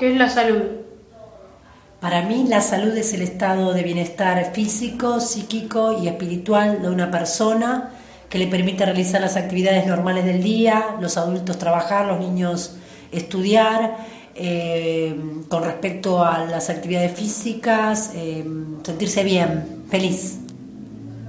¿Qué es la salud? Para mí la salud es el estado de bienestar físico, psíquico y espiritual de una persona que le permite realizar las actividades normales del día, los adultos trabajar, los niños estudiar, eh, con respecto a las actividades físicas, eh, sentirse bien, feliz.